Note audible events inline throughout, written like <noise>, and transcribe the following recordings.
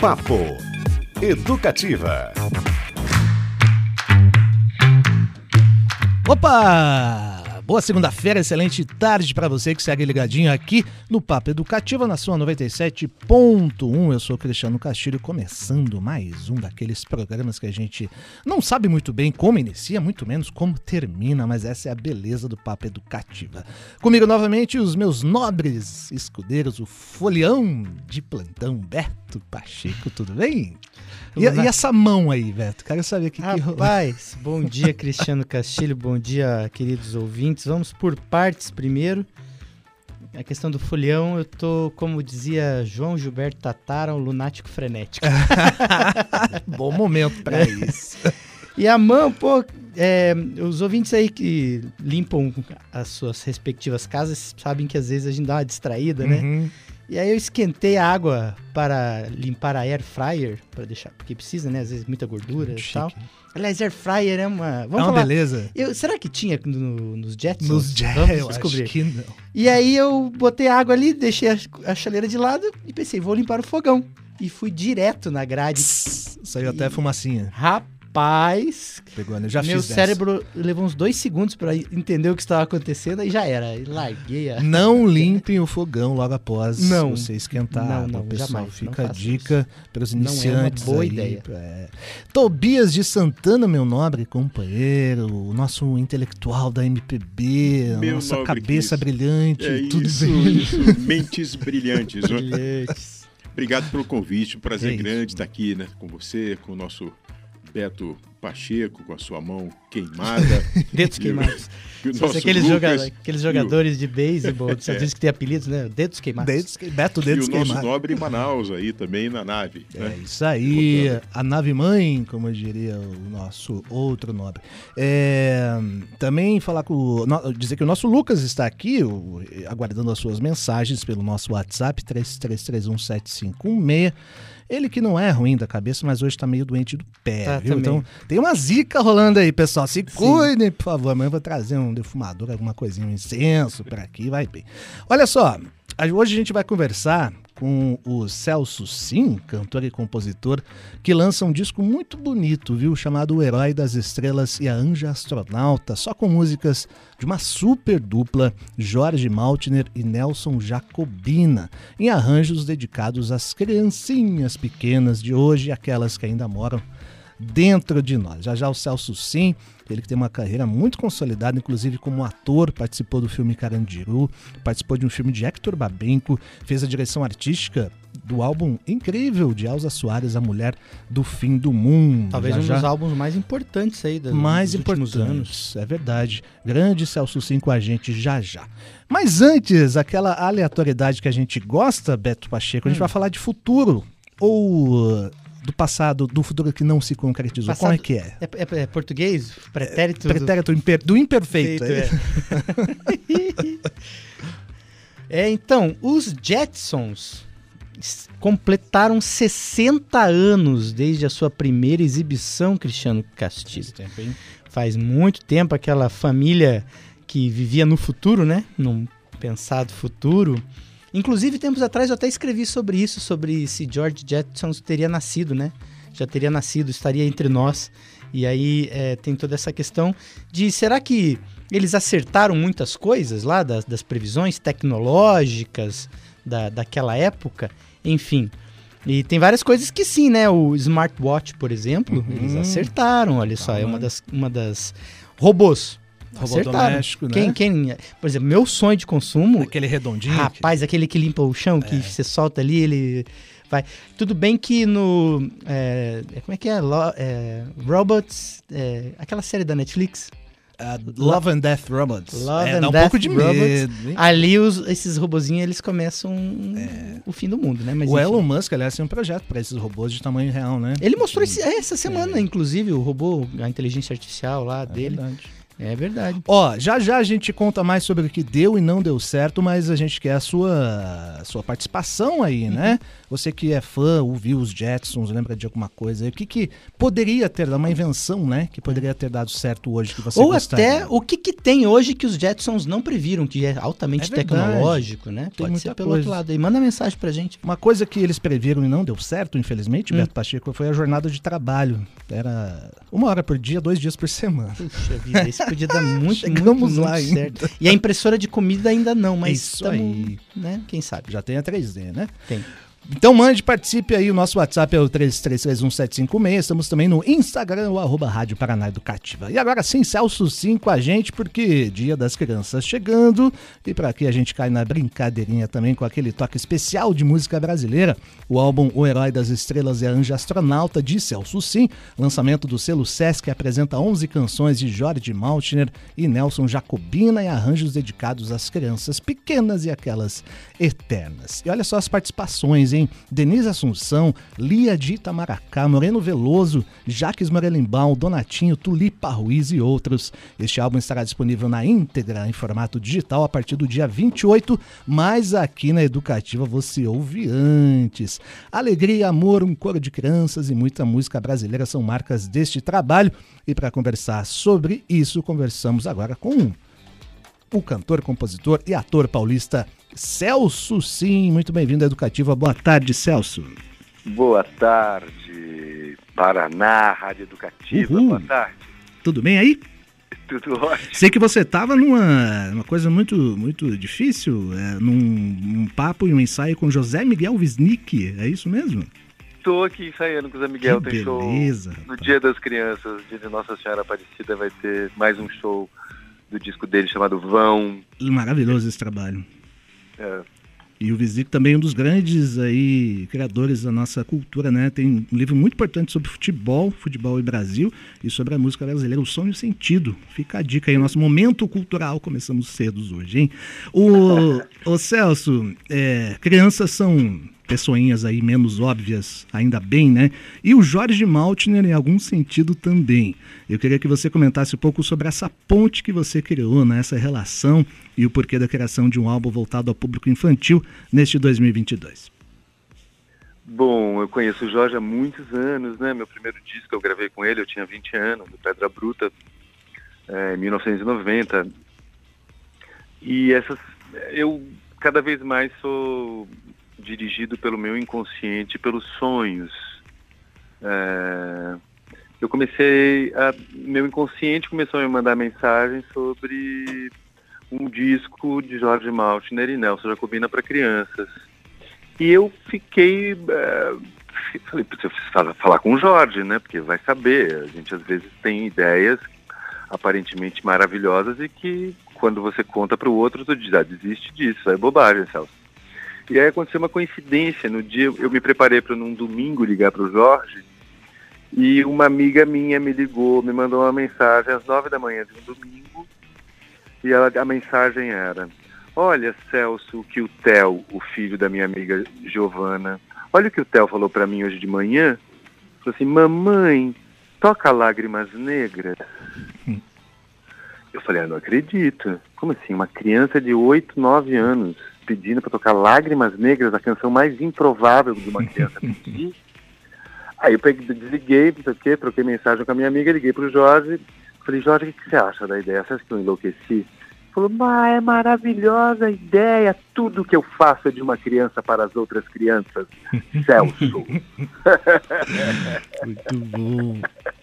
Papo Educativa. Opa! Boa segunda-feira, excelente tarde para você que segue ligadinho aqui no Papo Educativa na sua 97.1. Eu sou Cristiano Castilho, começando mais um daqueles programas que a gente não sabe muito bem como inicia, muito menos como termina, mas essa é a beleza do Papo Educativa. Comigo novamente os meus nobres escudeiros, o folião de plantão Beto Pacheco, tudo bem? E, e, essa mão aí, Beto? Quero saber o que, Rapaz, que bom dia, Cristiano Castilho. Bom dia, queridos ouvintes. Vamos por partes primeiro. A questão do folião, eu tô, como dizia João Gilberto Tatara, um lunático frenético. <laughs> bom momento para isso. e a mão, pô, é, os ouvintes aí que limpam as suas respectivas casas sabem que às vezes a gente dá uma distraída, né? uhum. E aí eu esquentei a água para limpar a air fryer, para deixar, porque precisa, né? Às vezes muita gordura e tal. Aliás, air fryer é uma. Vamos é uma falar. beleza. Eu, será que tinha no, nos Jetsons? Nos Jetsons. Vamos descobrir. Acho que não. E aí eu botei a água ali, deixei a, a chaleira de lado e pensei, vou limpar o fogão. E fui direto na grade. Saiu e... até fumacinha. Rapaz Rapaz, Pegou, né? já meu cérebro levou uns dois segundos para entender o que estava acontecendo e já era. E larguei a... Não limpem o fogão logo após não, você esquentar. Não, não, pessoal. Jamais, Fica a dica para os iniciantes. Não é uma boa aí, ideia. É. Tobias de Santana, meu nobre companheiro, o nosso intelectual da MPB, meu nossa cabeça brilhante. É tudo isso, bem. isso. Mentes brilhantes. brilhantes. Obrigado pelo convite, um prazer é grande estar aqui né, com você, com o nosso Beto Pacheco com a sua mão queimada. <laughs> Dedos queimados. São aqueles, joga aqueles jogadores o... de beisebol, você <laughs> diz que tem apelidos, né? Dedos queimados. Dedos, Beto Dedos queimados. E o nosso nobre Manaus aí também na nave. É né? isso aí, a nave mãe, como diria o nosso outro nobre. É, também falar com dizer que o nosso Lucas está aqui, aguardando as suas mensagens pelo nosso WhatsApp 33317516. Ele que não é ruim da cabeça, mas hoje tá meio doente do pé, tá, viu? Também. Então tem uma zica rolando aí, pessoal. Se cuidem, por favor. Amanhã eu vou trazer um defumador, alguma coisinha, um incenso por aqui, vai bem. Olha só, hoje a gente vai conversar com o Celso Sim, cantor e compositor, que lança um disco muito bonito, viu? Chamado O Herói das Estrelas e a Anja Astronauta, só com músicas de uma super dupla, Jorge Maltner e Nelson Jacobina, em arranjos dedicados às criancinhas pequenas de hoje, aquelas que ainda moram dentro de nós. Já já o Celso Sim, ele que tem uma carreira muito consolidada, inclusive como ator, participou do filme Carandiru, participou de um filme de Hector Babenco, fez a direção artística do álbum incrível de Elza Soares, A Mulher do Fim do Mundo. Talvez já, um dos álbuns mais importantes aí dos, mais dos importantes, anos. É verdade. Grande Celso Sim com a gente já já. Mas antes, aquela aleatoriedade que a gente gosta, Beto Pacheco, a gente hum. vai falar de futuro. Ou do passado, do futuro que não se concretizou? Passado, Como é que é? É, é, é português? Pretérito? É, pretérito do, imper, do imperfeito. é. <laughs> é, então, os Jetsons completaram 60 anos desde a sua primeira exibição, Cristiano Castilho. Faz, tempo, Faz muito tempo aquela família que vivia no futuro, né? Num pensado futuro Inclusive, tempos atrás eu até escrevi sobre isso, sobre se George Jetson teria nascido, né? Já teria nascido, estaria entre nós. E aí é, tem toda essa questão de será que eles acertaram muitas coisas lá das, das previsões tecnológicas da, daquela época? Enfim. E tem várias coisas que sim, né? O smartwatch, por exemplo, uhum. eles acertaram, olha só, é uma das, uma das robôs. Robô doméstico, né? Quem, quem, por exemplo, meu sonho de consumo. Aquele redondinho. Rapaz, que... aquele que limpa o chão, que é. você solta ali, ele vai. Tudo bem que no. É, como é que é? Lo, é Robots. É, aquela série da Netflix. Uh, Love and Death Robots. Love é, and dá um Death pouco de Robots. medo. Ali os, esses robozinhos eles começam é. o fim do mundo, né? Mas, o enfim. Elon Musk, aliás, tem um projeto para esses robôs de tamanho real, né? Ele mostrou esse, essa semana, é. inclusive, o robô, a inteligência artificial lá é dele. Verdade. É verdade. Ó, já já a gente conta mais sobre o que deu e não deu certo, mas a gente quer a sua, a sua participação aí, né? Você que é fã, ouviu os Jetsons, lembra de alguma coisa? O que, que poderia ter dado uma invenção, né? Que poderia ter dado certo hoje que você Ou gostaria? até o que, que tem hoje que os Jetsons não previram, que é altamente É tecnológico, né? Tem Pode ser pelo coisa. outro lado aí. Manda mensagem pra gente. Uma coisa que eles previram e não deu certo, infelizmente, Hum. Beto Pacheco, foi a jornada de trabalho. Era uma hora por dia, dois dias por semana. Puxa vida, isso podia dar <laughs> muito, Chegamos muito, lá muito certo. E a impressora de comida ainda não, mas Isso tamo, aí. né? Quem sabe? Já tem a 3D, né? Tem. Então mande, participe aí, o nosso WhatsApp é o 33317756, estamos também no Instagram, o arroba Rádio Paraná Educativa. E agora sim, Celso sim com a gente, porque Dia das Crianças chegando, e para que a gente cai na brincadeirinha também com aquele toque especial de música brasileira, o álbum O Herói das Estrelas e a Anja Astronauta de Celso Sim, lançamento do selo Sesc, apresenta 11 canções de Jorge Maltner e Nelson Jacobina e arranjos dedicados às crianças pequenas e aquelas eternas. E olha só as participações, hein? Denise Assunção, Lia de Itamaracá, Moreno Veloso, Jaques Morelimbaum, Donatinho, Tulipa Ruiz e outros. Este álbum estará disponível na íntegra em formato digital a partir do dia 28, mas aqui na Educativa você ouve antes. Alegria, amor, um coro de crianças e muita música brasileira são marcas deste trabalho. E para conversar sobre isso, conversamos agora com o cantor, compositor e ator paulista Celso Sim. Muito bem-vindo à Educativa. Boa tarde, Celso. Boa tarde, Paraná, Rádio Educativa. Uhul. Boa tarde. Tudo bem aí? Tudo ótimo. Sei que você estava numa uma coisa muito muito difícil, é, num, num papo e um ensaio com José Miguel Wisnik, é isso mesmo? Estou aqui ensaiando com o Zé Miguel. que Tem show beleza. no rapaz. Dia das Crianças, dia de Nossa Senhora Aparecida, vai ter mais um show do disco dele chamado Vão. Maravilhoso esse trabalho. É, E o Wisnik também é um dos grandes aí criadores da nossa cultura, né? Tem um livro muito importante sobre futebol, futebol e Brasil, e sobre a música brasileira, o som e o sentido. Fica a dica aí, nosso momento cultural, começamos cedo hoje, hein? O, o Celso, é, crianças são pessoinhas aí menos óbvias, ainda bem, né? E o Jorge Maltner, em algum sentido, também. Eu queria que você comentasse um pouco sobre essa ponte que você criou, né? Essa relação e o porquê da criação de um álbum voltado ao público infantil neste 2022. Bom, eu conheço o Jorge há muitos anos, né? Meu primeiro disco eu gravei com ele, eu tinha 20 anos, do Pedra Bruta, é, em 1990. E essas, eu cada vez mais sou dirigido pelo meu inconsciente, pelos sonhos. É, eu comecei a, meu inconsciente começou a me mandar mensagens sobre um disco de Jorge Maltner e Nelson Jacobina para crianças. E eu fiquei. é, falei, "Putz, eu preciso falar com o Jorge, né? Porque vai saber. A gente às vezes tem ideias aparentemente maravilhosas e que quando você conta para o outro, tu diz, ah, desiste disso, é bobagem, Celso. E aí aconteceu uma coincidência. No dia, eu me preparei para num domingo ligar para o Jorge e uma amiga minha me ligou, me mandou uma mensagem às nove da manhã de um domingo e ela, a mensagem era: Olha, Celso, o que o Theo, o filho da minha amiga Giovana, olha o que o Theo falou para mim hoje de manhã. Falou assim: Mamãe, toca Lágrimas Negras. Eu falei: ah, Não acredito. Como assim? Uma criança de 8, 9 anos pedindo para tocar Lágrimas Negras, a canção mais improvável de uma criança <laughs> pedir. Aí eu peguei, desliguei, quê, troquei mensagem com a minha amiga, liguei pro Jorge. Falei, Jorge, o que, você acha da ideia? Você acha que eu enlouqueci? Ele Falou, mas é maravilhosa a ideia. Tudo que eu faço é de uma criança para as outras crianças. <laughs> Celso. Muito bom.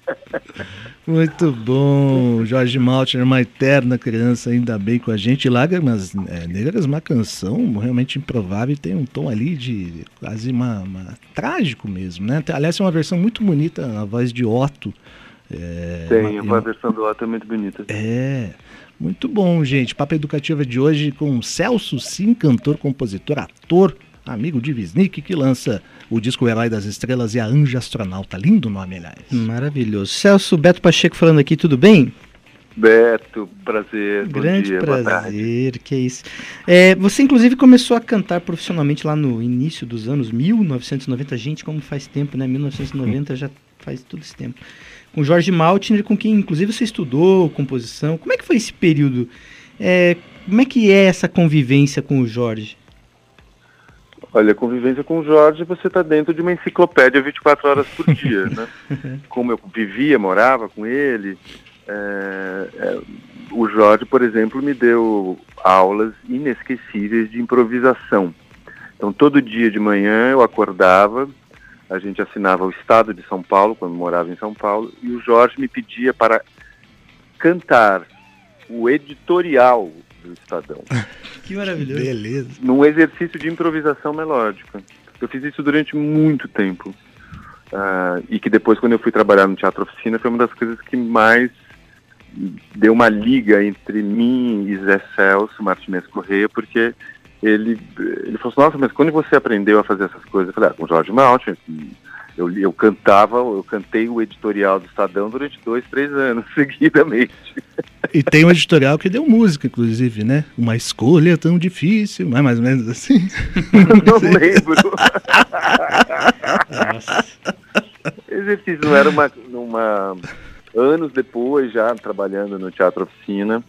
<laughs> Muito bom. Jorge Maltner, uma eterna criança, ainda bem com a gente. Lágrimas é, Negras, uma canção realmente improvável e tem um tom ali de quase uma, uma- trágico mesmo, né? Aliás, é uma versão muito bonita, a voz de Otto. É, Tem, uma- uma versão do Otto é muito bonita. é, muito bom, gente. Papo Educativa de hoje com Celso Sim, cantor, compositor, ator, amigo de Visnik, que lança o disco O Herói das Estrelas e a Anja Astronauta. Lindo nome, aliás. Maravilhoso. Celso Beto Pacheco falando aqui, tudo bem? Beto, prazer. Bom Grande dia, boa tarde. prazer, que é isso. É, você inclusive começou a cantar profissionalmente lá no início dos anos 1990. Gente, como faz tempo, né? 1990 já faz todo esse tempo. Com Jorge Maltner, com quem inclusive você estudou composição. Como é que foi esse período? É, como é que é essa convivência com o Jorge? Olha, convivência com o Jorge, você está dentro de uma enciclopédia 24 horas por dia, né? <laughs> Como eu vivia, morava com ele, é, é, o Jorge, por exemplo, me deu aulas inesquecíveis de improvisação. Então, todo dia de manhã eu acordava, a gente assinava o Estado de São Paulo, quando morava em São Paulo, e o Jorge me pedia para cantar o editorial do Estadão. <laughs> que maravilhoso. Beleza. Num exercício de improvisação melódica. Eu fiz isso durante muito tempo. Uh, e que depois, quando eu fui trabalhar no Teatro Oficina, foi uma das coisas que mais deu uma liga entre mim e Zé Celso Martins Correia, porque ele, ele falou assim, nossa, mas quando você aprendeu a fazer essas coisas? Eu falei, ah, com Jorge Maltin, eu, eu cantava, eu cantei o editorial do Estadão durante dois, três anos, <laughs> seguidamente. E tem um editorial que deu música, inclusive, né? Uma escolha tão difícil, mas mais ou menos assim. <laughs> Não lembro. Exercício não era uma, uma anos depois, já trabalhando no Teatro Oficina.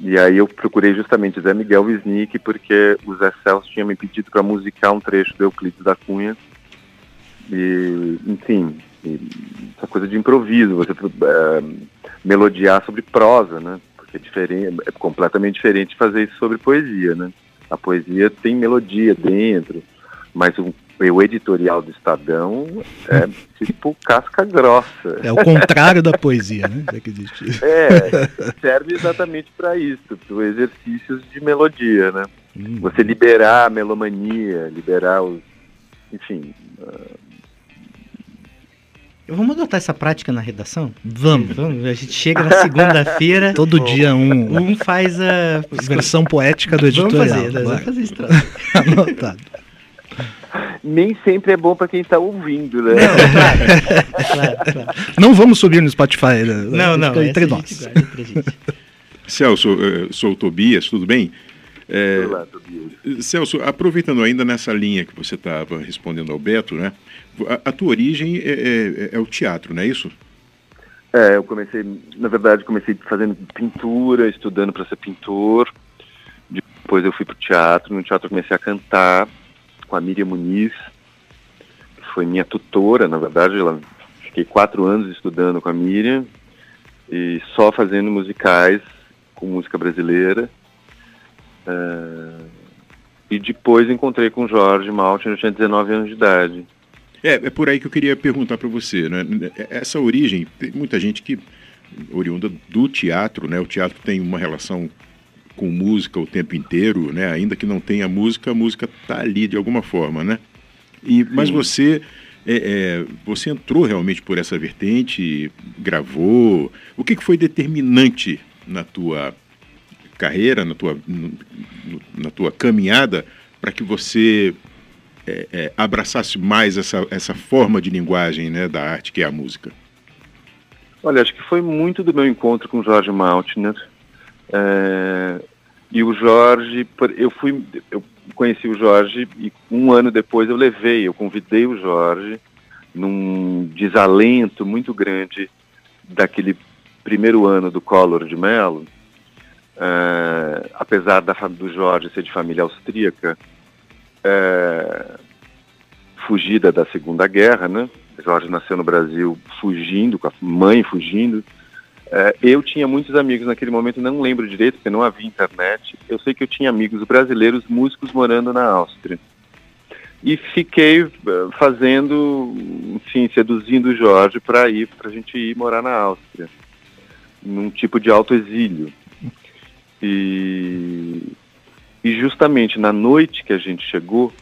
E aí eu procurei justamente Zé Miguel Wisnik, porque o Zé Celso tinha me pedido para musicar um trecho do Euclides da Cunha. E, enfim, e essa coisa de improviso, você é, melodiar sobre prosa, né? Porque é, diferente, é completamente diferente fazer isso sobre poesia, né? A poesia tem melodia dentro, mas um o editorial do Estadão é <laughs> tipo casca grossa. É o contrário da poesia, né? É, que existe. é serve exatamente para isso, para exercícios de melodia, né? Hum. Você liberar a melomania, liberar os. Enfim. Uh... Vamos adotar essa prática na redação? Vamos. Vamos. A gente chega na segunda-feira. <laughs> Todo dia um. Um faz a. Versão poética do editorial. Vamos fazer, vamos fazer isso. <laughs> Anotado nem sempre é bom para quem está ouvindo, né? Não, claro, claro, claro. não vamos subir no Spotify. Né? Não, não. Entre nós. Celso, eh, sou o Tobias, tudo bem? É. Celso, aproveitando ainda nessa linha que você estava respondendo ao Beto, né? A, a tua origem é, é, é, o teatro, não é isso? É, eu comecei, na verdade, comecei fazendo pintura, estudando para ser pintor. Depois eu fui para o teatro, no teatro eu comecei a cantar com a Miriam Muniz, que foi minha tutora, na verdade, ela, fiquei quatro anos estudando com a Miriam e só fazendo musicais com música brasileira. Uh, e depois encontrei com o Jorge Maltin, eu tinha 19 anos de idade. É, é por aí que eu queria perguntar para você, né? Essa origem, tem muita gente que oriunda do teatro, né? O teatro tem uma relação com música o tempo inteiro, né? Ainda que não tenha música, a música está ali de alguma forma, né? E, mas você é, é, você entrou realmente por essa vertente, gravou. O que, que foi determinante na tua carreira, na tua, na tua caminhada, para que você é, é, abraçasse mais essa, essa forma de linguagem né, da arte que é a música? Olha, acho que foi muito do meu encontro com Jorge Maltner. É, e o Jorge, eu fui, eu conheci o Jorge e um ano depois eu levei, eu convidei o Jorge num desalento muito grande daquele primeiro ano do Collor de Mello, é, apesar da, do Jorge ser de família austríaca, é, fugida da Segunda Guerra, né? Jorge nasceu no Brasil fugindo, com a mãe fugindo, é, eu tinha muitos amigos naquele momento, não lembro direito, porque não havia internet. Eu sei que eu tinha amigos brasileiros, músicos morando na Áustria. E fiquei uh, fazendo, enfim, seduzindo o Jorge para ir, para a gente ir morar na Áustria, num tipo de autoexílio. E, e justamente na noite que a gente chegou,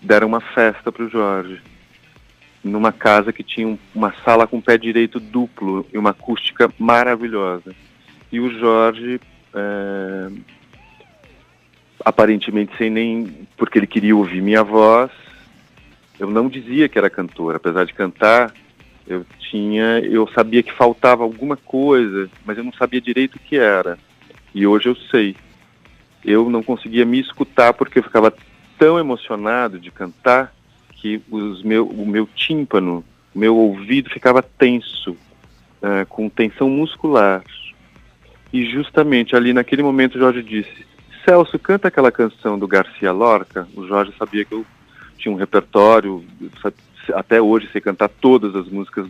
deram uma festa para o Jorge numa casa que tinha uma sala com pé direito duplo e uma acústica maravilhosa. E o Jorge, é, aparentemente sem nem. porque ele queria ouvir minha voz, eu não dizia que era cantor, apesar de cantar, eu tinha. eu sabia que faltava alguma coisa, mas eu não sabia direito o que era. E hoje eu sei. Eu não conseguia me escutar porque eu ficava tão emocionado de cantar que os meu, o meu tímpano, o meu ouvido ficava tenso, uh, com tensão muscular. E justamente ali naquele momento Jorge disse: Celso, canta aquela canção do Garcia Lorca. O Jorge sabia que eu tinha um repertório, até hoje sei cantar todas as músicas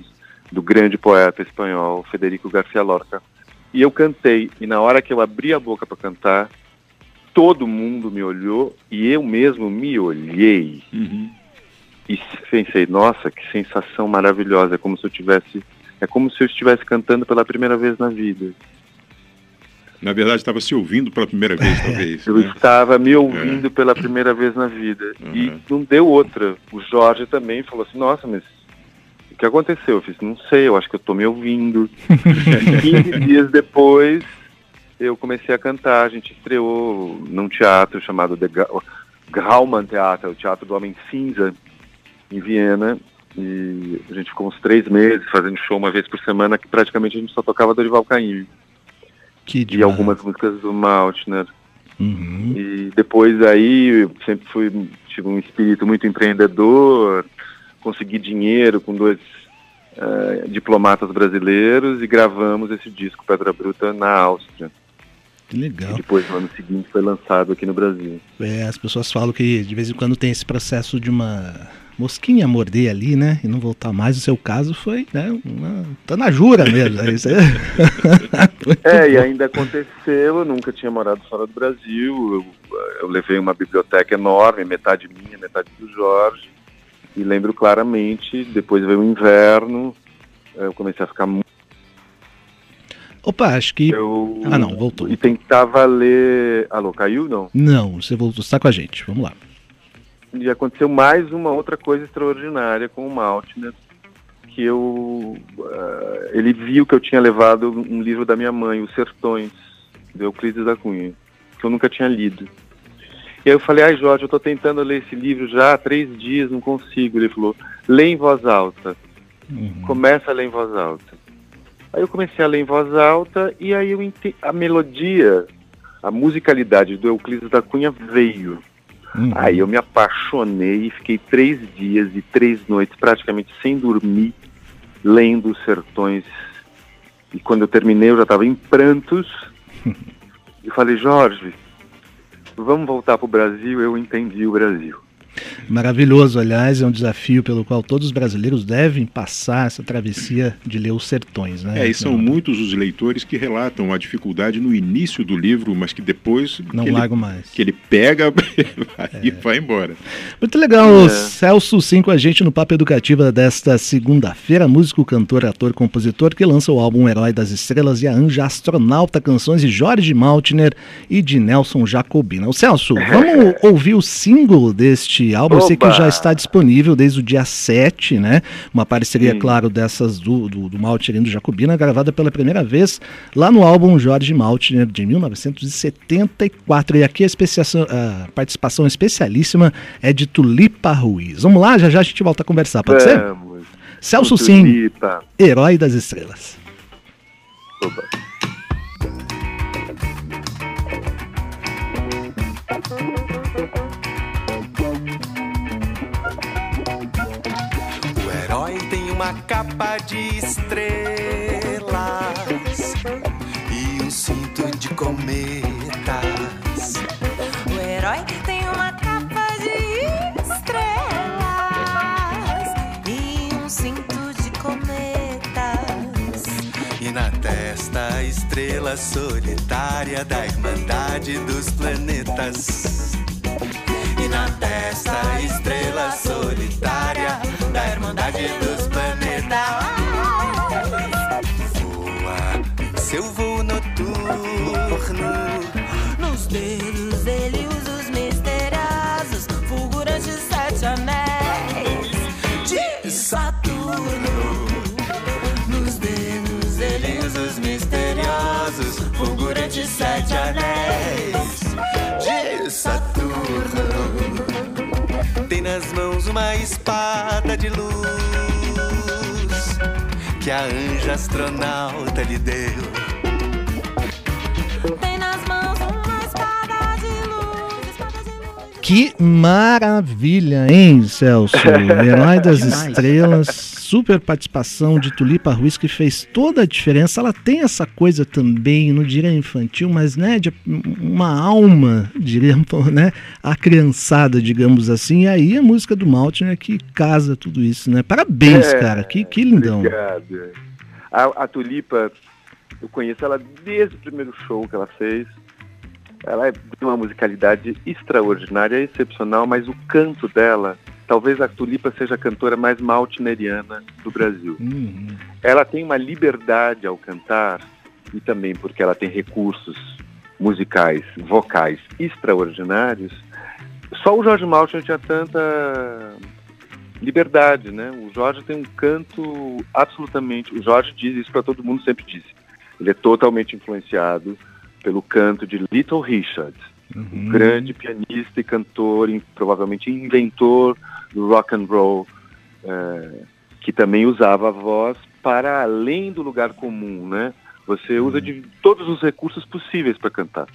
do grande poeta espanhol Federico Garcia Lorca. E eu cantei, e na hora que eu abri a boca para cantar, todo mundo me olhou e eu mesmo me olhei. Uhum. E pensei, nossa, que sensação maravilhosa, é como se eu tivesse, é como se eu estivesse cantando pela primeira vez na vida. Na verdade, estava se ouvindo pela primeira vez, <laughs> talvez. Eu né? estava me ouvindo é. pela primeira vez na vida. Uhum. E não deu outra. O Jorge também falou assim, nossa, mas que aconteceu? Eu fiz, não sei, eu acho que eu estou me ouvindo. <laughs> 15 dias depois, eu comecei a cantar. A gente estreou num teatro chamado The Grauman Theater, o Teatro do Homem Cinza, em Viena. E a gente ficou uns três meses fazendo show uma vez por semana, que praticamente a gente só tocava Dorival Caymmi. Que e algumas músicas do Maltner. Uhum. E depois aí sempre fui tive um espírito muito empreendedor, consegui dinheiro com dois uh, diplomatas brasileiros e gravamos esse disco Pedra Bruta na Áustria. Que legal. E depois, no ano seguinte, foi lançado aqui no Brasil. É, as pessoas falam que de vez em quando tem esse processo de uma mosquinha morder ali, né? E não voltar mais. O seu caso foi, né? Uma... Tá na jura mesmo. É, <laughs> é, e ainda aconteceu. Eu nunca tinha morado fora do Brasil. Eu, eu levei uma biblioteca enorme, metade minha, metade do Jorge. E lembro claramente, depois veio o inverno, eu comecei a ficar muito. Opa, acho que. Eu... Ah, não, voltou. E tentava ler. Alô, caiu não? Não, você voltou, está com a gente. Vamos lá e aconteceu mais uma outra coisa extraordinária com o Maltner, que eu uh, ele viu que eu tinha levado um livro da minha mãe, Os Sertões, de Euclides da Cunha, que eu nunca tinha lido. E aí eu falei, ai Jorge, eu estou tentando ler esse livro já há três dias, não consigo. Ele falou, lê em voz alta. Uhum. Começa a ler em voz alta. Aí eu comecei a ler em voz alta e aí eu ent... a melodia, a musicalidade do Euclides da Cunha veio. Uhum. Aí eu me apaixonei e fiquei três dias e três noites praticamente sem dormir, lendo os sertões. E quando eu terminei, eu já estava em prantos. <laughs> e falei, Jorge, vamos voltar para o Brasil. Eu entendi o Brasil. Maravilhoso, aliás, é um desafio pelo qual todos os brasileiros devem passar essa travessia de ler os sertões. Né? É, e são muitos os leitores que relatam a dificuldade no início do livro, mas que depois. Não que largo ele, mais. Que ele pega <laughs> e é. vai embora. Muito legal, é. Celso Sim com a gente no Papo Educativa desta segunda-feira, músico, cantor, ator, compositor, que lança o álbum Herói das Estrelas e a Anja Astronauta, canções de Jorge Maltner e de Nelson Jacobina. O Celso, <laughs> vamos ouvir o single deste álbum. Oba. Eu sei que já está disponível desde o dia 7, né? Uma parceria, Sim. claro, dessas do, do, do Maltner e do Jacobina, gravada pela primeira vez lá no álbum Jorge Maltner de 1974. E aqui a, a participação especialíssima é de Tulipa Ruiz. Vamos lá, já já a gente volta a conversar, pode Vamos. ser? Celso Sim, Herói das Estrelas. Oba. Uma capa de estrelas e um cinto de cometas. O herói tem uma capa de estrelas e um cinto de cometas. E na testa a estrela solitária da Irmandade dos Planetas. E na testa a estrela solitária da Irmandade dos Voa seu voo noturno. Nos dedos ele usa os misteriosos, fulgurantes sete anéis de Saturno. Nos dedos ele usa os misteriosos, fulgurantes sete anéis de Saturno. Tem nas mãos uma espada de luz que a anja astronauta lhe deu. Tem nas mãos uma espada de luz, espada de luz. Que maravilha, hein, Celso? <laughs> Herói das Estrelas, super participação de Tulipa Ruiz que fez toda a diferença. Ela tem essa coisa também, não diria infantil, mas né, de uma alma, diríamos, <laughs> né, a criançada, digamos assim. E aí a música do Maltner que casa tudo isso, né? Parabéns, é, cara, que, que lindão. Obrigado. A, a Tulipa, eu conheço ela desde o primeiro show que ela fez ela é de uma musicalidade extraordinária, excepcional, mas o canto dela, talvez a Tulipa seja a cantora mais maltineriana do Brasil. Uhum. Ela tem uma liberdade ao cantar e também porque ela tem recursos musicais, vocais extraordinários. Só o Jorge Maltin tinha tanta liberdade, né? O Jorge tem um canto absolutamente. O Jorge diz isso para todo mundo, sempre disse. Ele é totalmente influenciado pelo canto de Little Richard, uhum. um grande pianista e cantor, provavelmente inventor do rock and roll, é, que também usava a voz para além do lugar comum, né? Você usa uhum. de todos os recursos possíveis para cantar.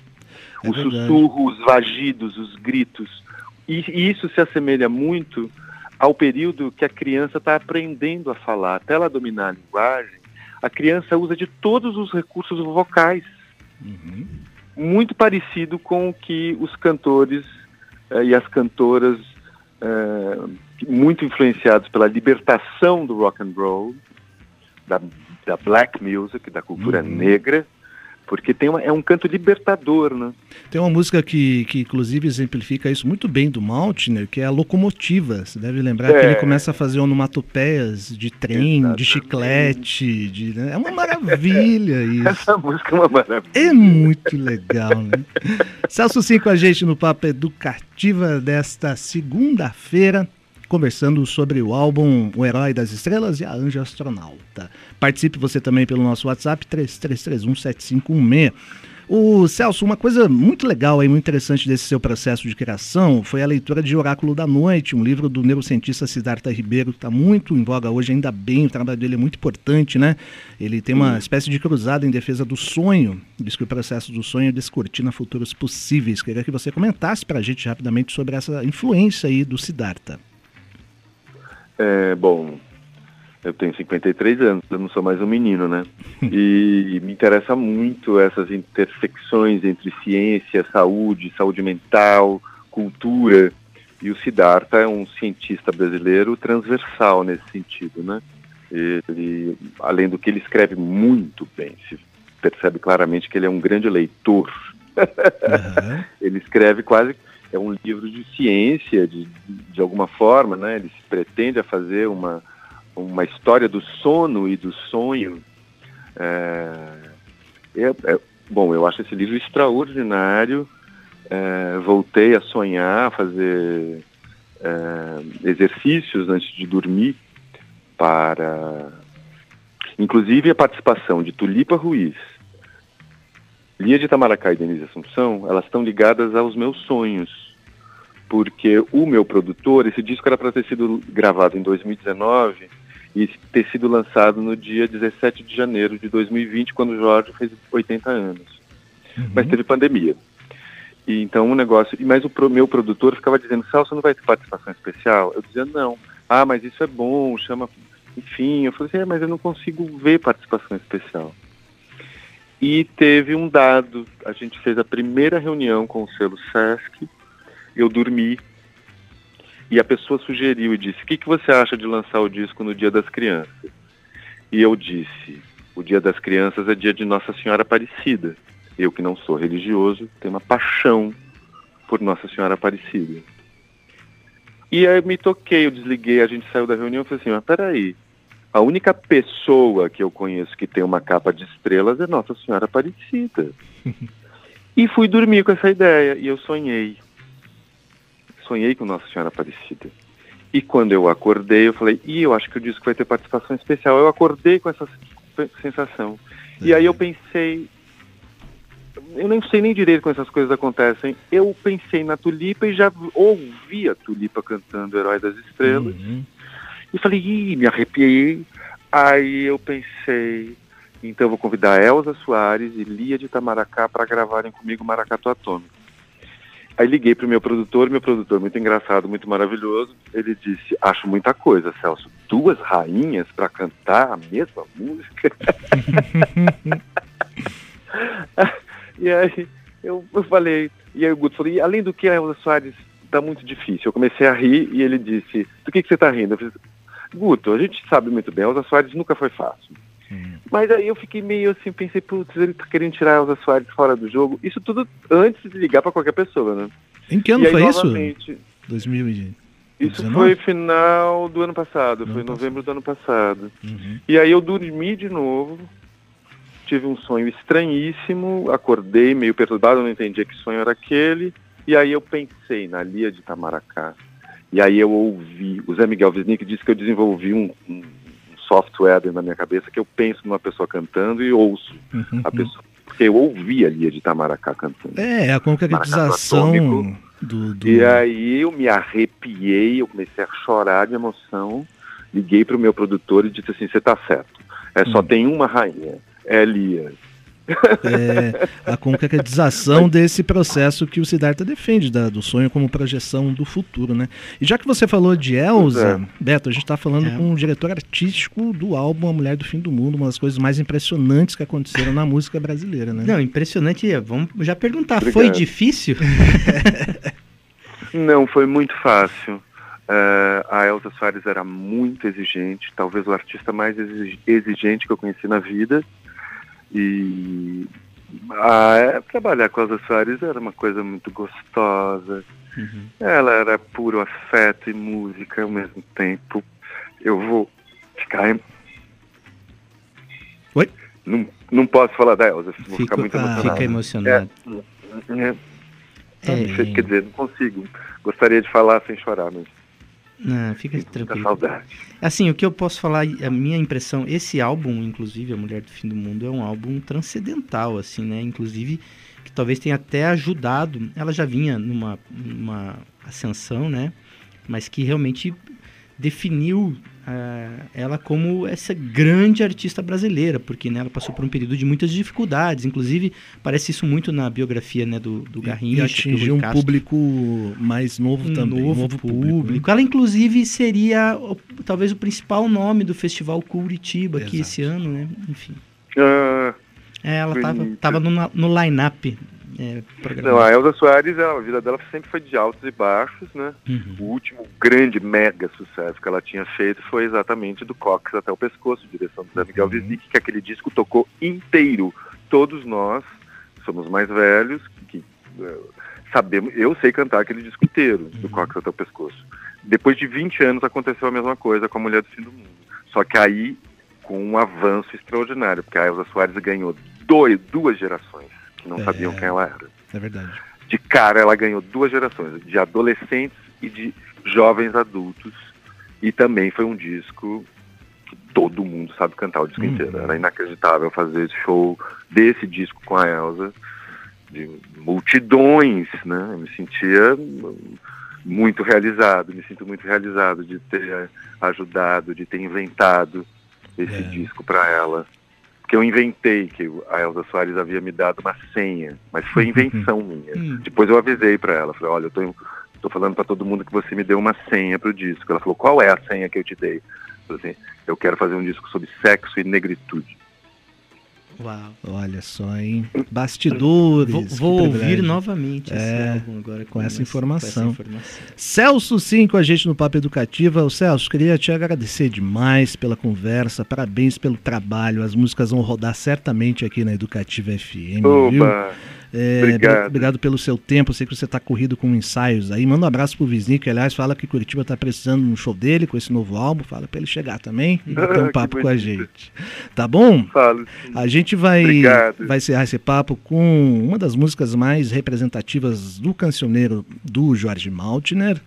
É os sussurros, os vagidos, os gritos. E, e isso se assemelha muito ao período que a criança está aprendendo a falar. Até ela dominar a linguagem, a criança usa de todos os recursos vocais Uhum. Muito parecido com o que os cantores eh, e as cantoras, eh, muito influenciados pela libertação do rock and roll, da, da black music, da cultura uhum. negra, porque tem uma, é um canto libertador, né? Tem uma música que, que inclusive exemplifica isso muito bem do Maltner, que é a Locomotiva. Você deve lembrar é. que ele começa a fazer onomatopeias de trem, Exatamente. de chiclete, de, né? é uma maravilha <laughs> isso. Essa música é uma maravilha. É muito legal, né? Celso Sim com a gente no Papo Educativa desta segunda-feira conversando sobre o álbum O Herói das Estrelas e a Anja Astronauta. Participe você também pelo nosso WhatsApp 33317516. O Celso, uma coisa muito legal e muito interessante desse seu processo de criação foi a leitura de Oráculo da Noite, um livro do neurocientista Siddhartha Ribeiro, que está muito em voga hoje, ainda bem, o trabalho dele é muito importante, né? Ele tem uma espécie de cruzada em defesa do sonho, diz que o processo do sonho descortina futuros possíveis. Queria que você comentasse para a gente rapidamente sobre essa influência aí do Siddhartha. É, bom, eu tenho 53 anos, eu não sou mais um menino, né? <laughs> E me interessa muito essas intersecções entre ciência, saúde, saúde mental, cultura. E o Siddhartha é um cientista brasileiro transversal nesse sentido, né? Ele, além do que ele escreve muito bem, se percebe claramente que ele é um grande leitor. Uhum. <laughs> ele escreve quase é um livro de ciência, de, de alguma forma, né? Ele pretende fazer uma, uma história do sono e do sonho. É, é, é, bom, eu acho esse livro extraordinário. É, voltei a sonhar, a fazer é, exercícios antes de dormir para, inclusive a participação de Tulipa Ruiz, Lia de Itamaracá e Denise Assunção, elas estão ligadas aos meus sonhos. Porque o meu produtor, esse disco era para ter sido gravado em 2019 e ter sido lançado no dia 17 de janeiro de 2020, quando o Jorge fez 80 anos. Uhum. Mas teve pandemia. E então o negócio. Mas o pro, meu produtor ficava dizendo: Sal, você não vai ter participação especial? Eu dizia: não. Ah, mas isso é bom, chama. Enfim, eu falei assim: é, mas eu não consigo ver participação especial. E teve um dado, a gente fez a primeira reunião com o selo SESC, eu dormi, e a pessoa sugeriu e disse, o que, que você acha de lançar o disco no Dia das Crianças? E eu disse, o Dia das Crianças é dia de Nossa Senhora Aparecida. Eu que não sou religioso, tenho uma paixão por Nossa Senhora Aparecida. E aí eu me toquei, eu desliguei, a gente saiu da reunião e falei assim, mas peraí, a única pessoa que eu conheço que tem uma capa de estrelas é Nossa Senhora Aparecida. <laughs> e fui dormir com essa ideia e eu sonhei. Sonhei com Nossa Senhora Aparecida. E quando eu acordei, eu falei, e eu acho que o disco vai ter participação especial. Eu acordei com essa sensação. E aí eu pensei, eu nem sei nem direito como essas coisas acontecem. Eu pensei na Tulipa e já ouvi a Tulipa cantando Herói das Estrelas. Uhum. E falei, ih, me arrepiei. Aí eu pensei, então vou convidar Elza Soares e Lia de Itamaracá para gravarem comigo Maracatu Atômico. Aí liguei pro meu produtor, meu produtor muito engraçado, muito maravilhoso. Ele disse: Acho muita coisa, Celso. Duas rainhas para cantar a mesma música. <laughs> e aí eu, eu falei, e aí o Guto falou: E além do que, a Elza Soares tá muito difícil. Eu comecei a rir e ele disse: Do que, que você tá rindo? Eu falei, Guto, a gente sabe muito bem, a Elza Soares nunca foi fácil. Mas aí eu fiquei meio assim, pensei, putz, ele tá querendo tirar Elza Soares fora do jogo. Isso tudo antes de ligar para qualquer pessoa, né? Em que ano aí, foi novamente, isso? 2000 Isso 19? foi final do ano passado, Do foi ano novembro do ano passado. Uhum. E aí eu dormi de novo, tive um sonho estranhíssimo, acordei meio perturbado, não entendia que sonho era aquele. E aí eu pensei na Lia de Itamaracá. E aí eu ouvi, o Zé Miguel Wisnik disse que eu desenvolvi um- um software dentro da minha cabeça que eu penso numa pessoa cantando e ouço Uhum. a pessoa. Porque eu ouvi a Lia de Itamaracá cantando. É, a concretização do, do- E aí eu me arrepiei, eu comecei a chorar de emoção, liguei para o meu produtor e disse assim, você tá certo, é só Hum. tem uma rainha, é Elias. É, a concretização desse processo que o Siddhartha defende, da- do sonho como projeção do futuro, né? E já que você falou de Elza, Pois Beto, a gente está falando É. com o diretor artístico do álbum A Mulher do Fim do Mundo, uma das coisas mais impressionantes que aconteceram na música brasileira, né? Não, impressionante. Vamos já perguntar, Obrigado. foi difícil? Não, foi muito fácil. Eh, a Elza Soares era muito exigente, talvez o artista mais exig- exigente que eu conheci na vida. E ah, é, trabalhar com a Elza Soares era uma coisa muito gostosa. Uhum. Ela era puro afeto e música ao mesmo tempo. Eu vou ficar. Oi? Não, não posso falar da Elza, vou ficar Fico- muito ah, emocionado. Fica emocionado. É, É, Quer dizer, não consigo. Gostaria de falar sem chorar, mas não, fica muita tranquilo. saudade. Assim, o que eu posso falar, a minha impressão, esse álbum, inclusive, A Mulher do Fim do Mundo, é um álbum transcendental, assim, né? Inclusive, que talvez tenha até ajudado. Ela já vinha numa, numa ascensão, né? Mas que realmente definiu ah, ela como essa grande artista brasileira, porque né, ela passou por um período de muitas dificuldades. Inclusive, parece isso muito na biografia né, do, do E- Garrincha. e Rui um Castro público mais novo um também. um novo, público. público. Ela, inclusive, seria o- talvez o principal nome do Festival Curitiba aqui Exato. esse ano, né? Enfim. Ah, É, ela tava, Bonito. tava no, no line-up é, não, a Elza Soares, ela- a vida dela sempre foi de altos e baixos, né? Uhum. O último grande mega sucesso que ela tinha feito foi exatamente do Cox até o pescoço, direção do Zé Miguel Uhum. Wisnik, que aquele disco tocou inteiro. Todos nós somos mais velhos, que eh, sabemos, eu sei cantar aquele disco inteiro, do Uhum. Cox até o pescoço. Depois de 20 anos aconteceu a mesma coisa com a Mulher do Fim do Mundo. Só que aí com um avanço extraordinário, porque a Elza Soares ganhou dois, duas gerações que não É. sabiam quem ela era É verdade. de cara ela ganhou duas gerações, de adolescentes e de jovens adultos. E também foi um disco que todo mundo sabe cantar o disco Uhum. inteiro. Era inacreditável fazer esse show desse disco com a Elsa, de multidões, né? Eu me sentia muito realizado, me sinto muito realizado de ter ajudado, de ter inventado esse É. disco para ela. Que eu inventei, que a Elza Soares havia me dado uma senha, mas foi invenção minha. Hum. Depois eu avisei para ela, falei, olha, eu tô, tô falando para todo mundo que você me deu uma senha pro disco. Ela falou, qual é a senha que eu te dei? Eu falei assim, eu quero fazer um disco sobre sexo e negritude. Uau. Olha só, hein? Bastidores. Vou, vou ouvir novamente esse É, álbum agora com essa informação. com essa informação. Celso, sim, com a gente no Papo Educativa. O Celso, queria te agradecer demais pela conversa, parabéns pelo trabalho. As músicas vão rodar certamente aqui na Educativa FM, viu? É, obrigado. bri- obrigado pelo seu tempo. Eu sei que você está corrido com ensaios aí. Manda um abraço pro vizinho, que aliás fala que Curitiba está precisando de um show dele com esse novo álbum. Fala para ele chegar também e bater <laughs> um papo com a gente. Tá bom? Falo. A gente vai, Obrigado. vai encerrar esse papo com uma das músicas mais representativas do cancioneiro do Jorge Maltner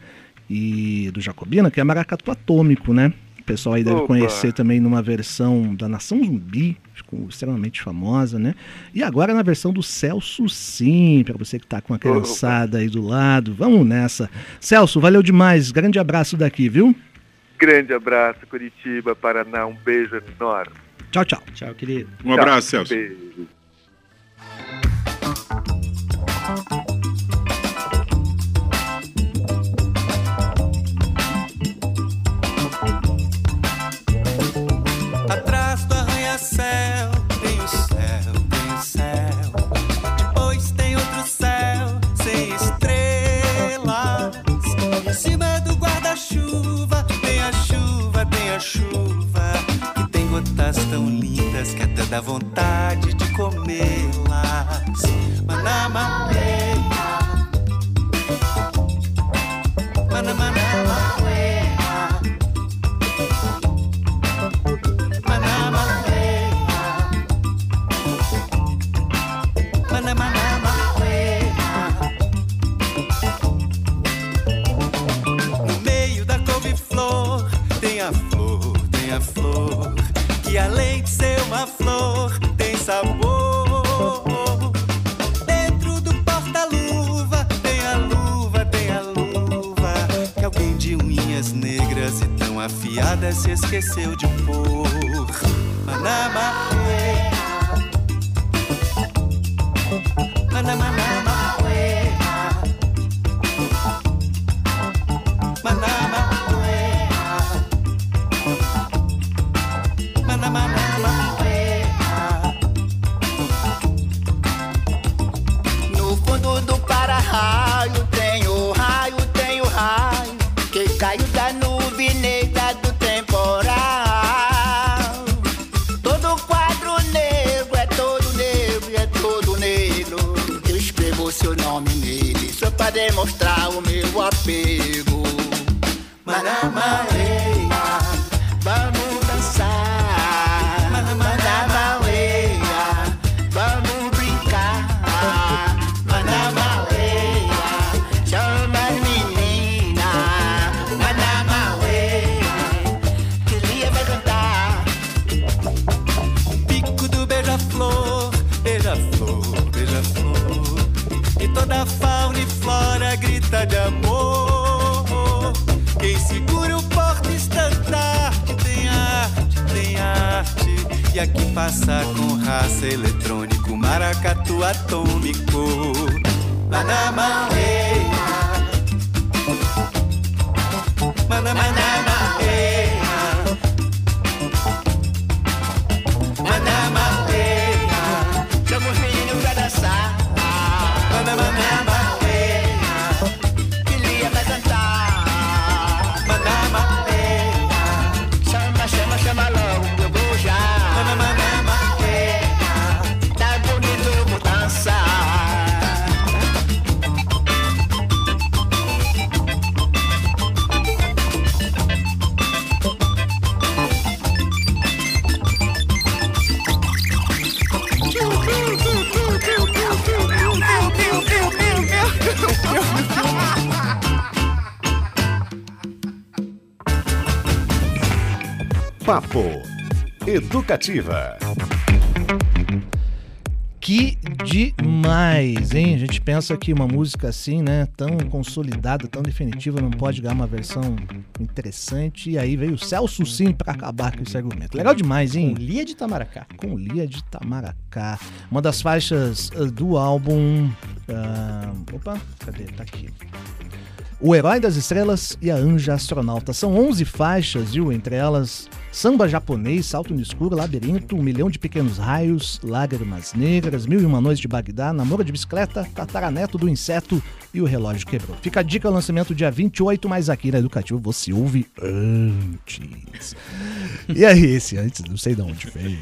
e do Jacobina, que é Maracatu Atômico, né? O pessoal aí deve Opa. conhecer também numa versão da Nação Zumbi, ficou extremamente famosa, né? E agora na versão do Celso Sim, para você que tá com a criançada aí do lado. Vamos nessa. Celso, valeu demais. Grande abraço daqui, viu? Grande abraço, Curitiba, Paraná, um beijo enorme. Tchau, tchau. Tchau, querido. Um abraço, Tchau, Celso. Beijo. céu, tem o céu, tem o céu. Depois tem outro céu, sem estrelas. Em cima do guarda-chuva, tem a chuva, tem a chuva. Que tem gotas tão lindas que até dá vontade de comê-las. Manama, esqueceu de pôr. Manamaleia, Papo Educativa. Que demais, hein? A gente pensa que uma música assim, né, tão consolidada, tão definitiva, não pode ganhar uma versão interessante. E aí veio o Celso Sim pra acabar com esse argumento. Legal demais, Com hein? Lia de Tamaracá. com Lia de Tamaracá. Uma das faixas ah, do álbum. ah, opa, cadê? Tá aqui. O Herói das Estrelas e a Anja Astronauta. São 11 faixas, viu? Entre elas, Samba Japonês, Salto no Escuro, Labirinto, Um Milhão de Pequenos Raios, Lágrimas Negras, Mil e Uma Noites de Bagdá, Namoro de Bicicleta, Tataraneto do Inseto e O Relógio Quebrou. Fica a dica, lançamento dia 28, mas aqui na Educativo você ouve antes. E aí, esse antes, não sei de onde veio.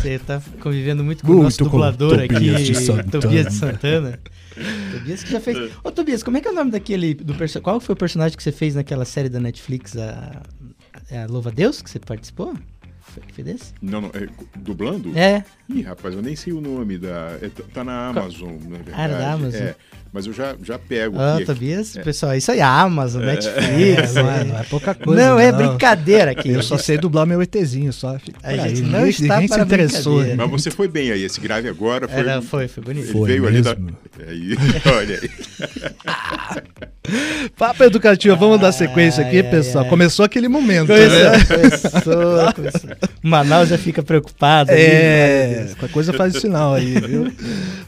Você tá convivendo muito com o Muito nosso com dublador Tobias aqui, de Santana. Tobias de Santana. Tobias que já fez. Ô, Tobias, como é que é o nome daquele. Do perso... Qual foi o personagem que você fez naquela série da Netflix, a, a Louva Deus, que você participou? Foi, foi desse? Não, não, é, dublando? É. Ih, rapaz, eu nem sei o nome da. é, tá- tá na Amazon, na verdade. Ah, era da Amazon? É, mas eu já, já pego. Ah, aqui. Tobias, pessoal, isso aí, a Amazon, Netflix. É, é. não, é, não é pouca coisa. Não, é brincadeira aqui. Eu só sei dublar meu ETzinho, só. A por aí. gente não está ninguém se para interessou. né? Mas você foi bem aí, esse grave agora foi. É, não, foi, foi bonito. Ele Foi veio ali da. mesmo? Aí, <laughs> olha aí. <laughs> Papo educativo, vamos dar sequência aqui, Ai, ai, pessoal. ai. Começou aquele momento, Começou, né? começou, começou. <laughs> Manaus já fica preocupado. É, meu Deus. qualquer coisa faz o sinal aí, viu?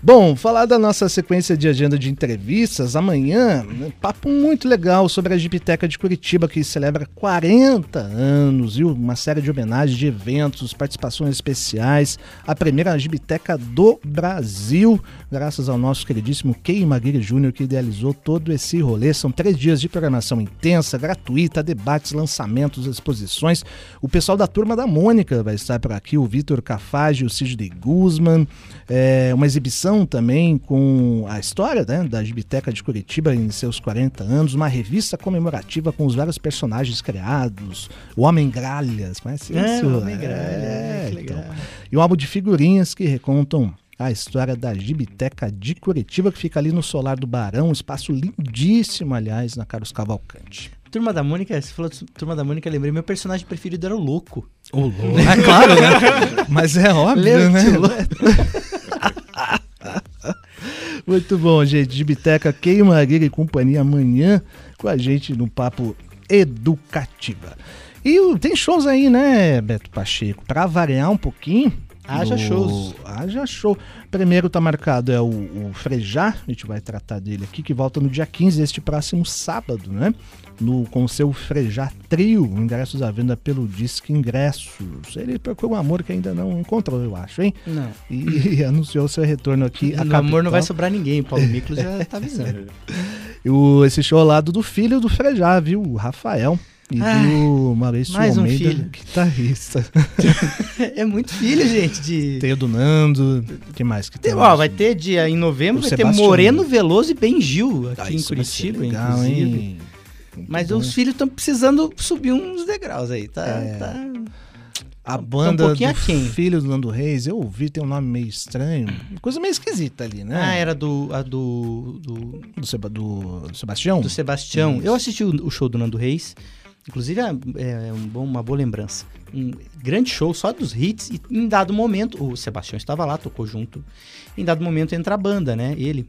Bom, falar da nossa sequência de agenda de entrevistas, amanhã, né, papo muito legal sobre a Gibiteca de Curitiba, que celebra 40 anos, viu? Uma série de homenagens, de eventos, participações especiais, a primeira Gibiteca do Brasil, graças ao nosso queridíssimo Kei Maguire Júnior, que idealizou todo esse rolê. São três dias de programação intensa, gratuita, debates, lançamentos, exposições. O pessoal da Turma da Mônica vai estar por aqui, o Vitor Cafage, o Sidney Guzman. É, uma exibição também com a história né, da Gibiteca de Curitiba em seus 40 anos. Uma revista comemorativa com os vários personagens criados. O Homem Gralhas, conhece É, isso? o Homem Gralhas, É, que legal. então. E um álbum de figurinhas que recontam a história da Gibiteca de Curitiba, que fica ali no Solar do Barão, um espaço lindíssimo, aliás, na Carlos Cavalcante. Turma da Mônica, você falou Turma da Mônica, lembrei, meu personagem preferido era o Louco. Ô, louco. É claro, né? <laughs> Mas é óbvio, Lembra né? o <laughs> Muito bom, gente. Gibiteca, Queimagueira e companhia amanhã com a gente no Papo Educativa. E o- tem shows aí, né, Beto Pacheco? Pra variar um pouquinho. Haja o- shows. Haja show. Primeiro tá marcado é o, o Frejá, a gente vai tratar dele aqui, que volta no dia 15, este próximo sábado, né? No, com o seu Frejá Trio, ingressos à venda pelo Disque Ingressos. Ele procura um amor que ainda não encontrou, eu acho, hein? Não. E, <laughs> anunciou seu retorno aqui. <laughs> No amor não vai sobrar ninguém, o Paulo <laughs> Miklos já tá avisando. E o, esse show ao lado do filho do Frejá, viu? O Rafael. E Ai, do Maurício um Almeida, filho. guitarrista. <laughs> É muito filho, gente, de... Tem o do Nando. O que mais que tem? Tem, ó, vai ter dia em novembro, O vai Sebastião. ter Moreno Veloso e Ben Gil aqui Ah, em Curitiba, legal, inclusive. hein? Mas Muito os bom. filhos estão precisando subir uns degraus aí, tá? É. tá- A tá um banda pouquinho do filho do Nando Reis, eu ouvi, tem um nome meio estranho. Coisa meio esquisita ali, né? Ah, era do, a do, do, Do, Seba- do Sebastião? do Sebastião. Isso. Eu assisti o, o show do Nando Reis. Inclusive, é, é um bom- uma boa lembrança. Um grande show só dos hits. E em dado momento, o Sebastião estava lá, tocou junto. Em dado momento entra a banda, né? Ele.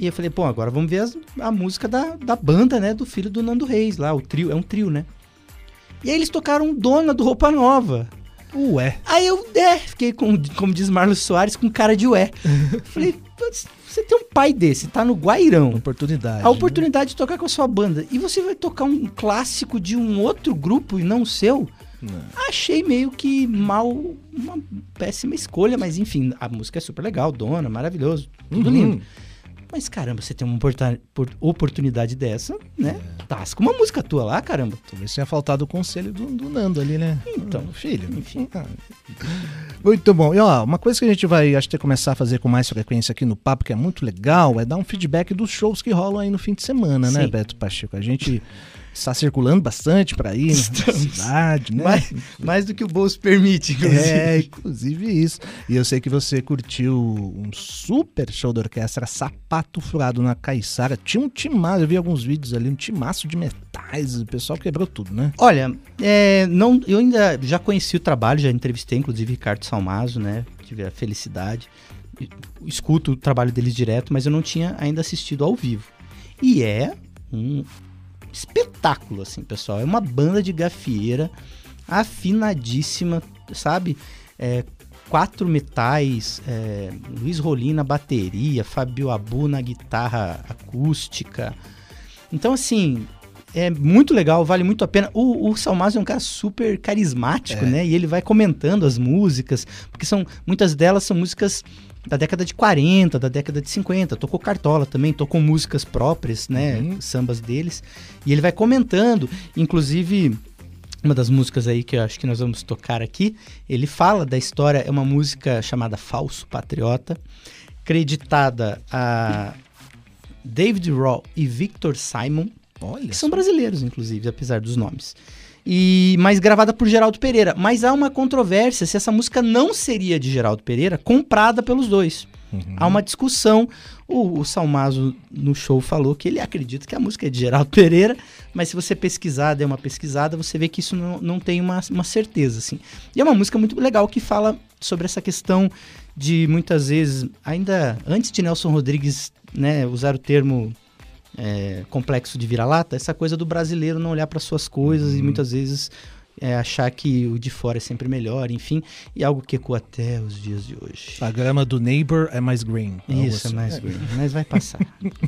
E eu falei, pô, agora vamos ver as- a música da, da banda, né? Do filho do Nando Reis lá, o trio. É um trio, né? E aí eles tocaram Dona do Roupa Nova. Ué. Aí eu, é, fiquei com, como diz Marlos Soares, com cara de ué. <laughs> Falei, "Putz, você tem um pai desse, tá no Guairão. Oportunidade. A oportunidade de tocar com a sua banda. E você vai tocar um clássico de um outro grupo e não o seu? Achei meio que mal, uma péssima escolha, mas enfim, a música é super legal, dona, maravilhoso, tudo Uhum. lindo. Mas caramba, você tem uma oportunidade dessa, né? Tasca uma música tua lá, caramba. Talvez tenha faltado o conselho do, do Nando ali, né? Então, Ah, filho. enfim. Ah. Muito bom. E ó, uma coisa que a gente vai, acho que começar a fazer com mais frequência aqui no Papo, que é muito legal, é dar um feedback dos shows que rolam aí no fim de semana, né, Sim. Beto Pacheco? A gente está circulando bastante para ir na cidade, né? Mais, mais do que o bolso permite, inclusive. É, inclusive isso. E eu sei que você curtiu um super show da orquestra Sapato Furado na Caiçara. Tinha um timaço, eu vi alguns vídeos ali, um timaço de metais, o pessoal quebrou tudo, né? Olha, é, não, eu ainda já conheci o trabalho, já entrevistei inclusive Ricardo Salmazo, né? Tive a felicidade. Escuto o trabalho deles direto, mas eu não tinha ainda assistido ao vivo. E é um espetáculo, assim, pessoal. É uma banda de gafieira afinadíssima, sabe? É, quatro metais, é, Luiz Rolim na bateria, Fabio Abu na guitarra acústica. Então, assim, é muito legal, vale muito a pena. O, o Salmazo é um cara super carismático, É. né? E ele vai comentando as músicas, porque são muitas delas são músicas da década de 40, da década de 50. Tocou Cartola também, tocou músicas próprias, né? Uhum. Sambas deles. E ele vai comentando, inclusive uma das músicas aí que eu acho que nós vamos tocar aqui, ele fala da história, é uma música chamada Falso Patriota, creditada a David Raw e Victor Simon, Olha. que são brasileiros, inclusive, apesar dos nomes. E, mas gravada por Geraldo Pereira. Mas há uma controvérsia se essa música não seria de Geraldo Pereira, comprada pelos dois. Uhum. Há uma discussão. O, o Salmazo no show falou que ele acredita que a música é de Geraldo Pereira, mas se você pesquisar, der uma pesquisada, você vê que isso não, não tem uma, uma certeza, assim. E é uma música muito legal que fala sobre essa questão de muitas vezes, ainda antes de Nelson Rodrigues né, usar o termo é, complexo de vira-lata, essa coisa do brasileiro não olhar para suas coisas e muitas vezes é, achar que o de fora é sempre melhor, enfim, e algo que ecoa até os dias de hoje. A grama do neighbor é mais green. algo Isso, é assim. mais green, mas vai passar. <laughs>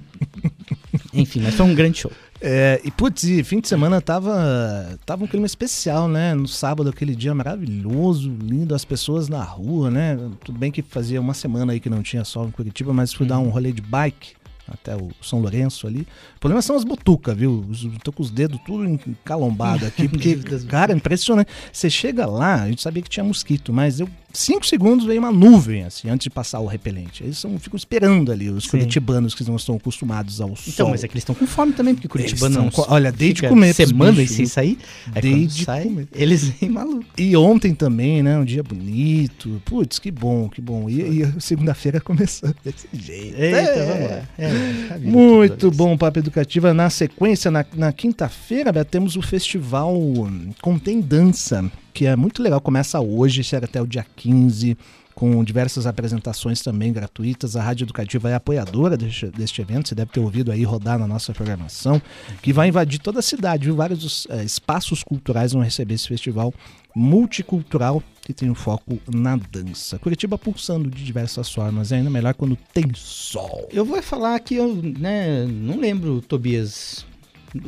Enfim, mas foi um grande show. É, e putz, e fim de semana tava, tava um clima especial, né? No sábado, aquele dia maravilhoso, lindo, as pessoas na rua, né? Tudo bem que fazia uma semana aí que não tinha sol em Curitiba, mas fui dar um rolê de bike até o São Lourenço ali. O problema são as butucas, viu? Tô com os dedos tudo encalombado aqui, porque, <laughs> cara, impressionante. Você chega lá, a gente sabia que tinha mosquito, mas eu, cinco segundos veio uma nuvem, assim, antes de passar o repelente. Eles são, ficam esperando ali, os Sim. curitibanos que não estão acostumados ao Então, sol. mas é que eles estão com fome também, porque Curitibano Eles não co- olha, desde comer semanas bichos, sem sair. Aí Desde quando sai, comer. eles vêm malucos. E ontem também, né? Um dia bonito. Putz, que bom, que bom. E, e segunda-feira <laughs> começou desse jeito. Eita, É. vamos lá. É, tá Muito bom, Papo Educativa. Na sequência, na, na quinta-feira, temos o festival hum, Contém Dança, que é muito legal. Começa hoje, chega até o dia 15, com diversas apresentações também gratuitas. A Rádio Educativa é apoiadora deste, deste evento, você deve ter ouvido aí rodar na nossa programação, que vai invadir toda a cidade, viu? Vários eh, espaços culturais vão receber esse festival multicultural que tem um foco na dança. Curitiba pulsando de diversas formas, é ainda melhor quando tem sol. Eu vou falar que eu né, não lembro, Tobias,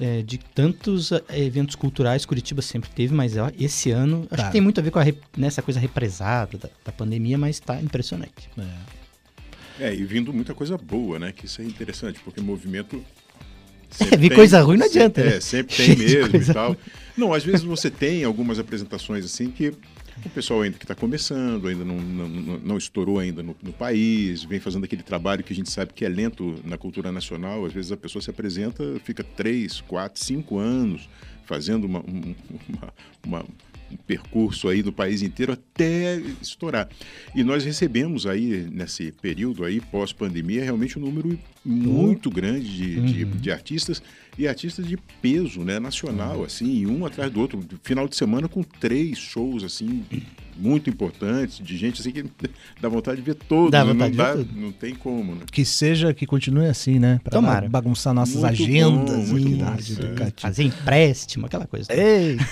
é, de tantos é, eventos culturais que Curitiba sempre teve, mas ó, esse ano acho Tá. que tem muito a ver com a rep- nessa coisa represada da, da pandemia, mas tá impressionante. É, e vindo muita coisa boa, né? Que isso é interessante, porque movimento. É, vir coisa ruim não adianta, É, né? sempre tem <laughs> Cheio mesmo e tal. Não, às vezes você tem algumas apresentações assim que o pessoal ainda que está começando, ainda não, não, não- estourou ainda no, no país, vem fazendo aquele trabalho que a gente sabe que é lento na cultura nacional. Às vezes a pessoa se apresenta, fica três, quatro, cinco anos fazendo uma, um- uma- uma- um percurso aí no país inteiro até estourar. E nós recebemos aí, nesse período aí, pós-pandemia, realmente um número muito grande de, de- de artistas e artistas de peso, né, nacional, assim, um atrás do outro. Final de semana com três shows, assim, muito importantes, de gente assim que <laughs> dá vontade de ver todos. Dá né? vontade de não, ver dá, tudo. não tem como, né? Que seja, que continue assim, né? Pra Tomara. ba- bagunçar nossas Muito agendas bom, muito e bom. Educativa. Fazer empréstimo, aquela coisa. Eita.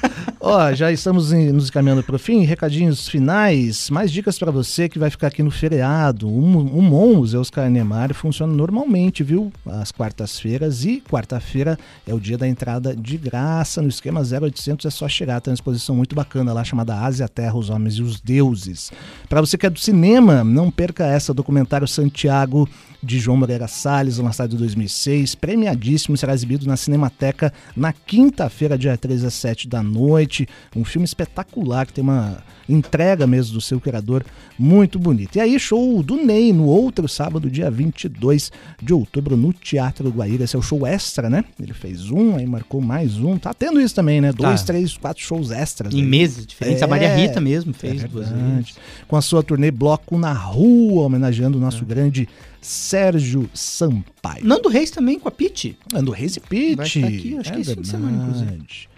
<laughs> Ó, já estamos em- nos encaminhando para o fim. Recadinhos finais. Mais dicas para você que vai ficar aqui no feriado. Um, o Mon Museu Oscar funciona normalmente, viu? Às quartas-feiras. E quarta-feira é o dia da entrada de graça. No esquema 0800 é só chegar. Tem uma exposição muito bacana lá chamada Ásia, Terra, os Homens e os Deuses. Para você que é do cinema, não perca essa documentário Santiago de João Moreira Salles, lançado em 2006, premiadíssimo, será exibido na Cinemateca na quinta-feira, dia 13 às 7 da noite. Um filme espetacular, que tem uma entrega mesmo do seu criador muito bonita. E aí, show do Ney no outro sábado, dia 22 de outubro, no Teatro Guaíra. Esse é o show extra, né? Ele fez um, aí marcou mais um. Tá tendo isso também, né? Dois, Tá. três, quatro shows extras. Em aí. meses diferentes. A É, Maria Rita mesmo fez é duas vezes. Com a sua turnê Bloco na Rua, homenageando o nosso grande Sérgio Sampaio. Nando Reis também com a Pete. Nando Reis e Pete. Vai estar aqui, acho que esse fim de semana, verdade.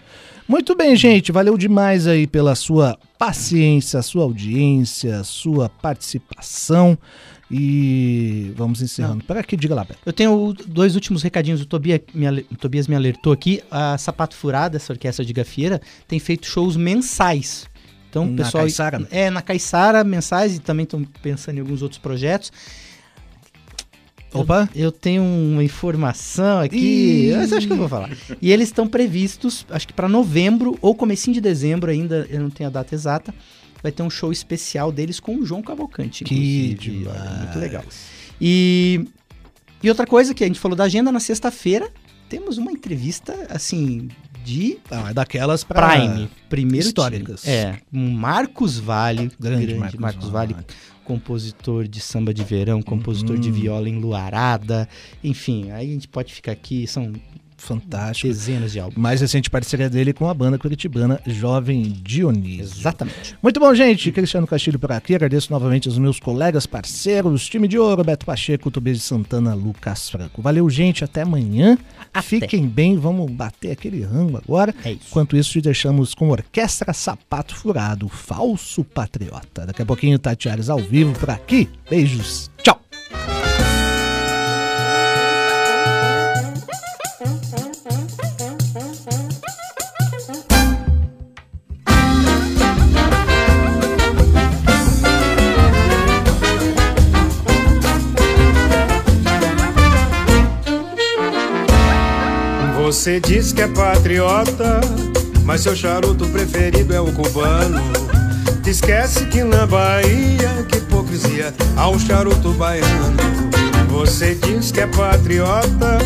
Muito bem, gente. Valeu demais aí pela sua paciência, sua audiência, sua participação. E vamos encerrando. Por aqui, diga lá, Beto. Eu tenho dois últimos recadinhos. O Tobias me, ale- o Tobias me alertou aqui. A Sapato Furada, essa orquestra de gafieira, tem feito shows mensais. Então, Na pessoal. Caiçara? É, na Caiçara, mensais, e também estão pensando em alguns outros projetos. Opa. Eu tenho uma informação aqui, Ih. mas acho que eu vou falar. E eles estão previstos, acho que para novembro ou comecinho de dezembro ainda, eu não tenho a data exata, vai ter um show especial deles com o João Cavalcante, Que demais. Muito legal. E, e outra coisa que a gente falou da agenda, na sexta-feira temos uma entrevista, assim, de Não, é daquelas pra... Prime, primeiro históricas. time. É, Marcos Vale, Grande grande, Marcos Marcos, Vale. Vale, compositor de samba de verão, compositor de Uhum. viola enluarada, enfim, aí a gente pode ficar aqui, são Fantástico. dezenas de álbuns. Mais recente parceria dele com a banda curitibana Jovem Dionísio. Exatamente. Muito bom, gente. Cristiano Castilho por aqui. Agradeço novamente aos meus colegas, parceiros, time de ouro, Beto Pacheco, Tobias de Santana, Lucas Franco. Valeu, gente. Até amanhã. Até. Fiquem bem. Vamos bater aquele rango agora. É isso. Enquanto isso, te deixamos com Orquestra Sapato Furado, Falso Patriota. Daqui a pouquinho, Tati Ares ao vivo por aqui. Beijos. Você diz que é patriota, mas seu charuto preferido é o cubano. Esquece que na Bahia, que hipocrisia, há um charuto baiano. Você diz que é patriota,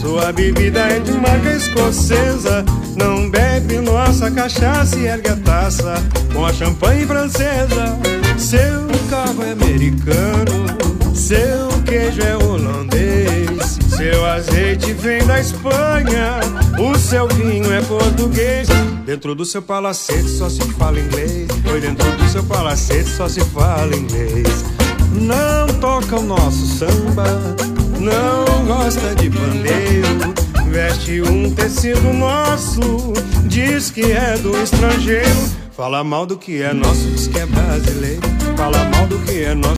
sua bebida é de marca escocesa. Não bebe nossa cachaça e ergue a taça com a champanhe francesa. Seu carro é americano, seu queijo é holandês. Seu azeite vem da Espanha, o seu vinho é português. Dentro do seu palacete só se fala inglês. Foi dentro do seu palacete só se fala inglês. Não toca o nosso samba, não gosta de pandeiro. Veste um tecido nosso, diz que é do estrangeiro. Fala mal do que é nosso, diz que é brasileiro. Fala mal do que é nosso,